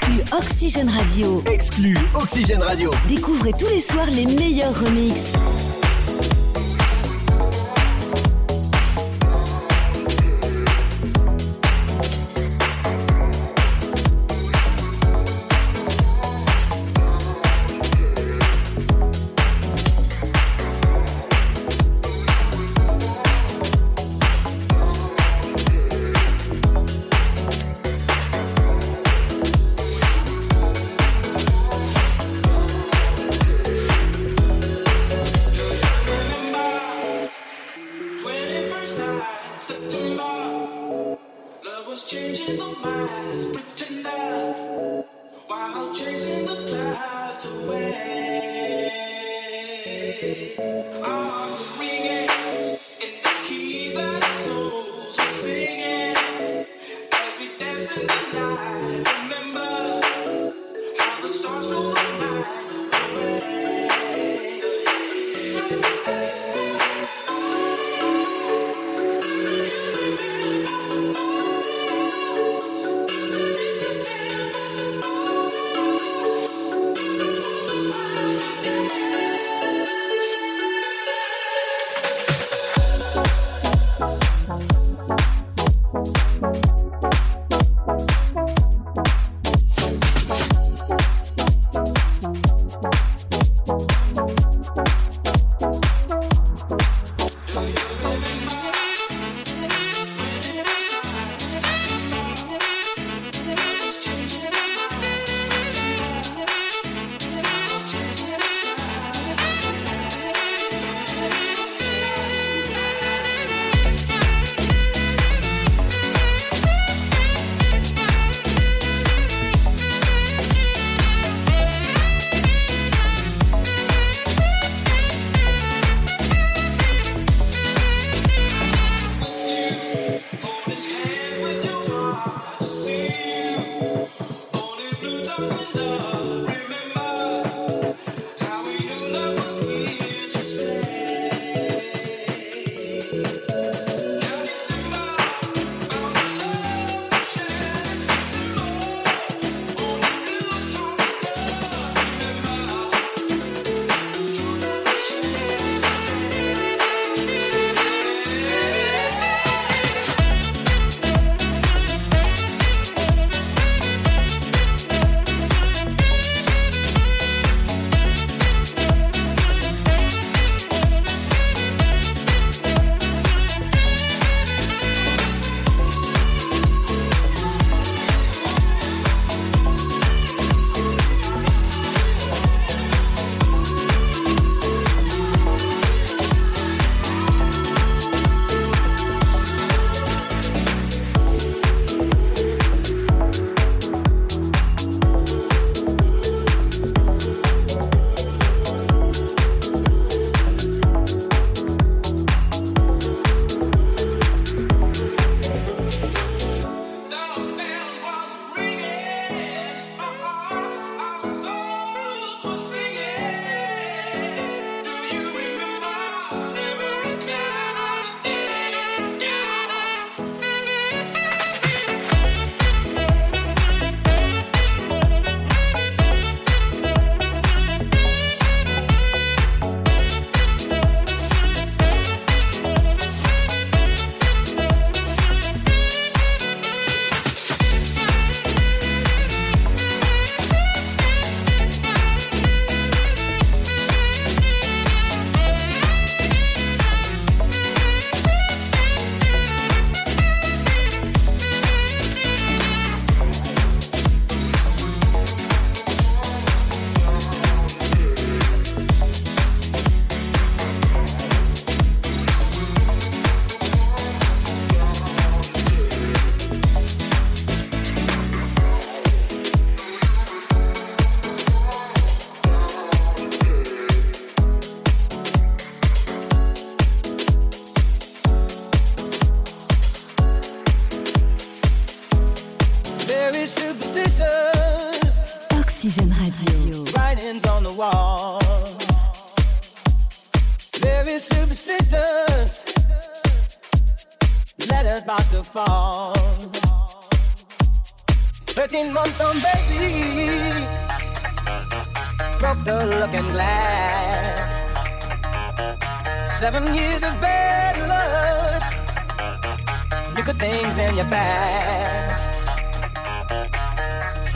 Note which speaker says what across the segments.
Speaker 1: Exclu Oxygène Radio.
Speaker 2: Exclu Oxygène Radio.
Speaker 1: Découvrez tous les soirs les meilleurs remixes.
Speaker 3: Oh. superstitious superstitions. Letters about to fall. 13 month on baby. Broke the looking glass. Seven years of bad luck. You could things in your past.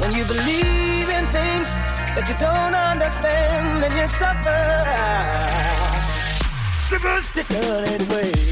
Speaker 3: When you believe in things that you don't understand, then you suffer shivers. This girl ain't way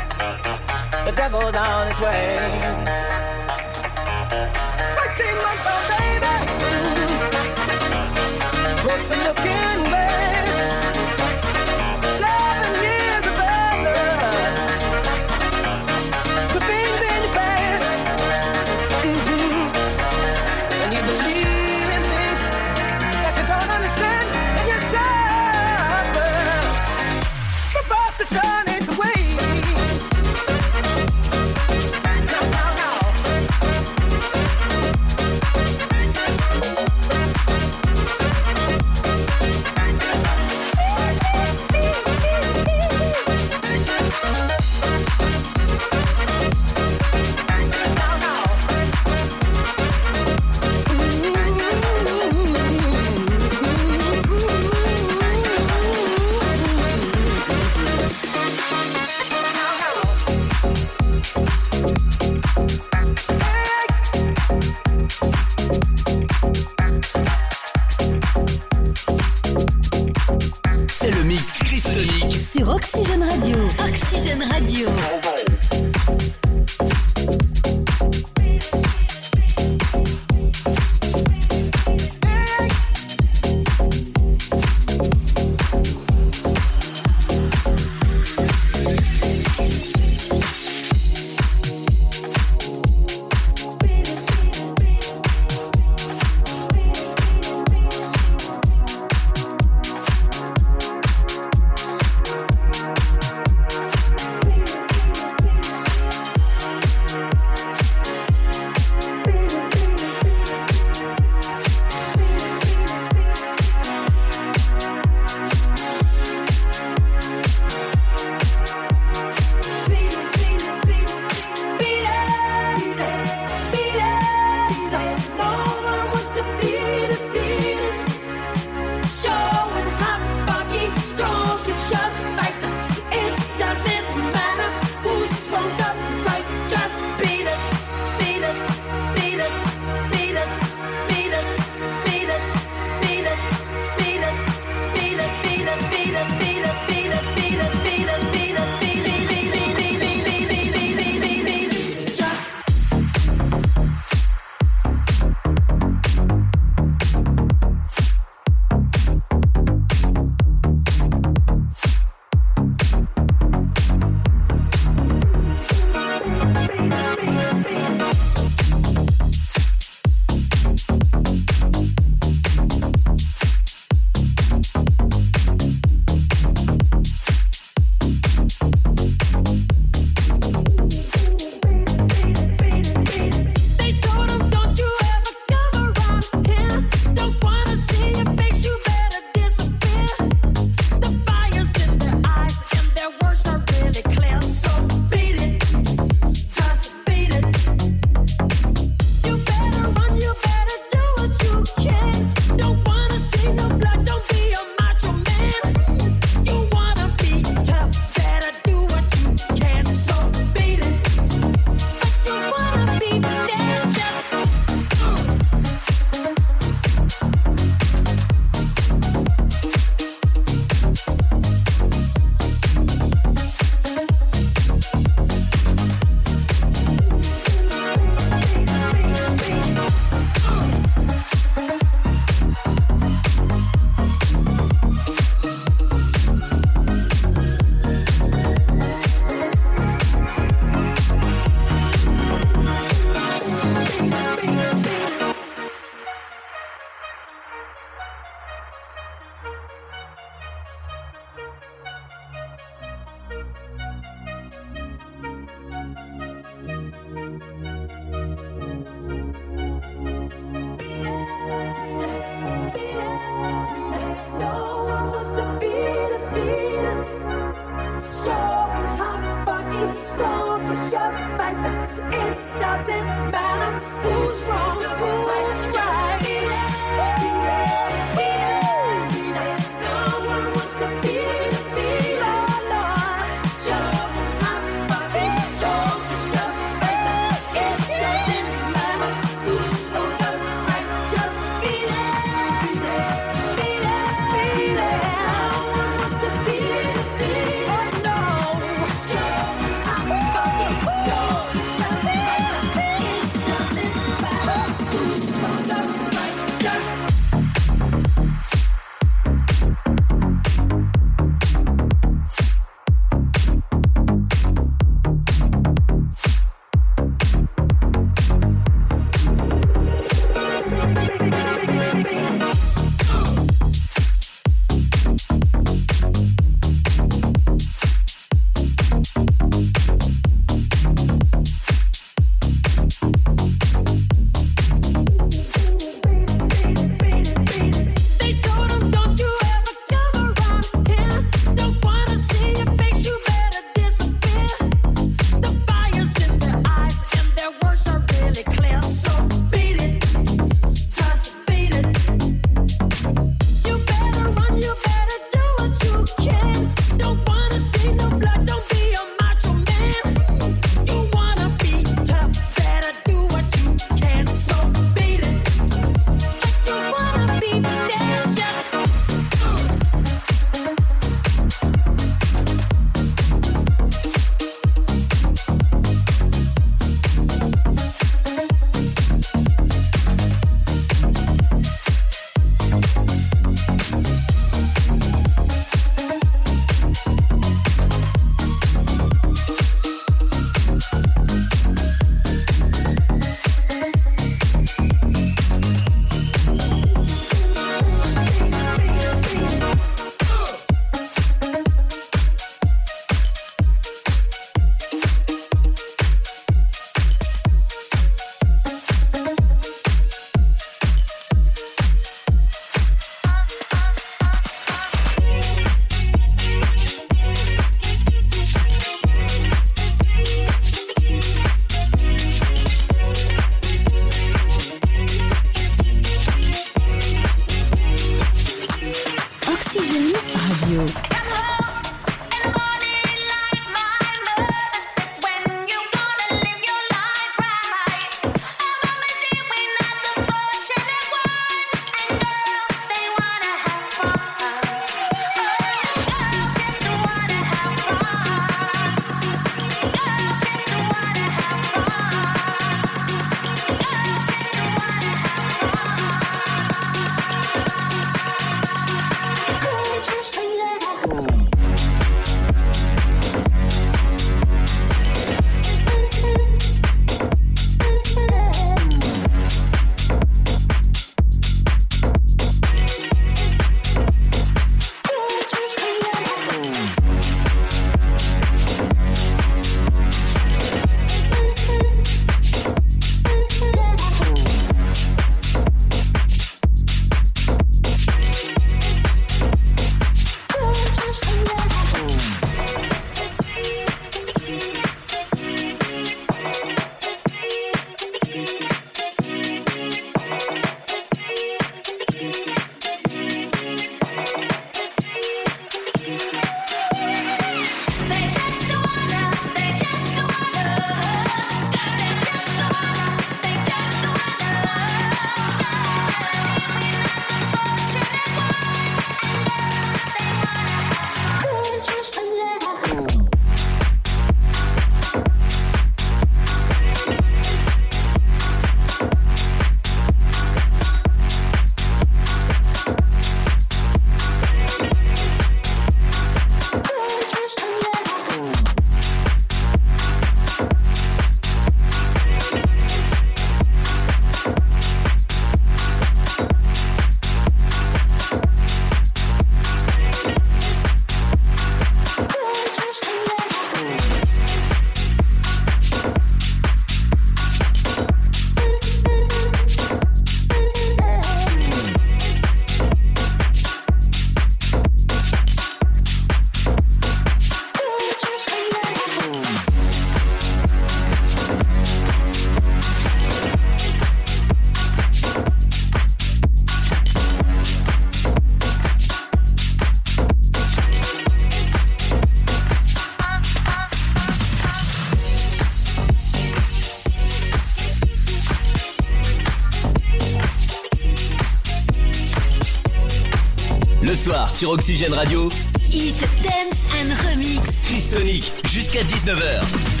Speaker 2: soir sur Oxygène Radio.
Speaker 1: Hit, dance and remix.
Speaker 2: Chris jusqu'à 19h.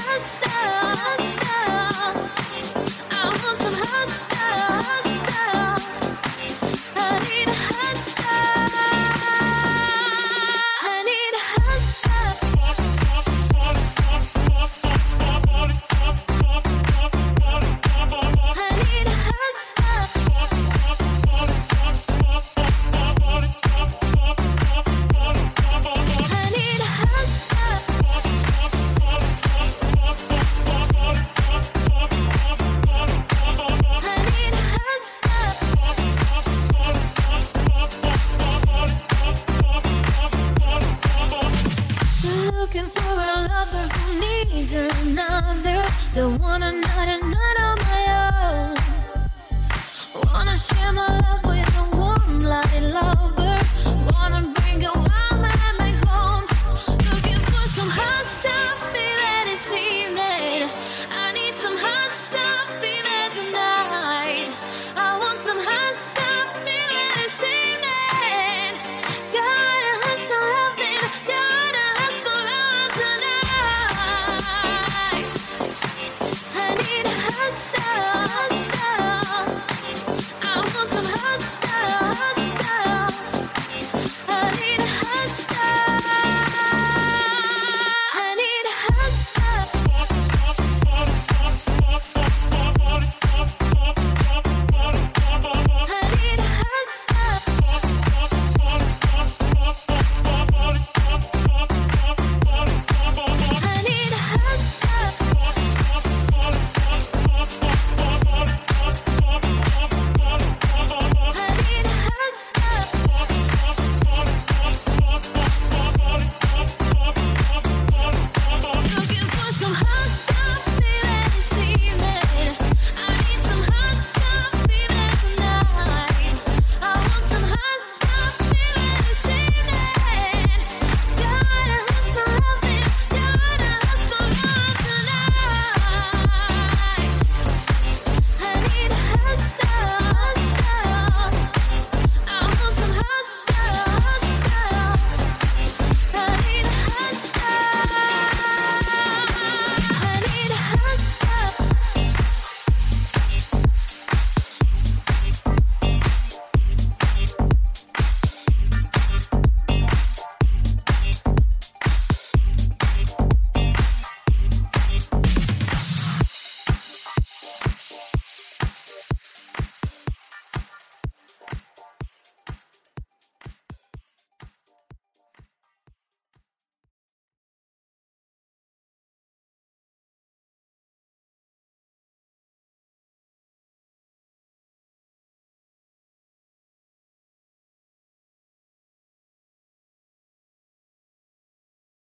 Speaker 4: Stop. star.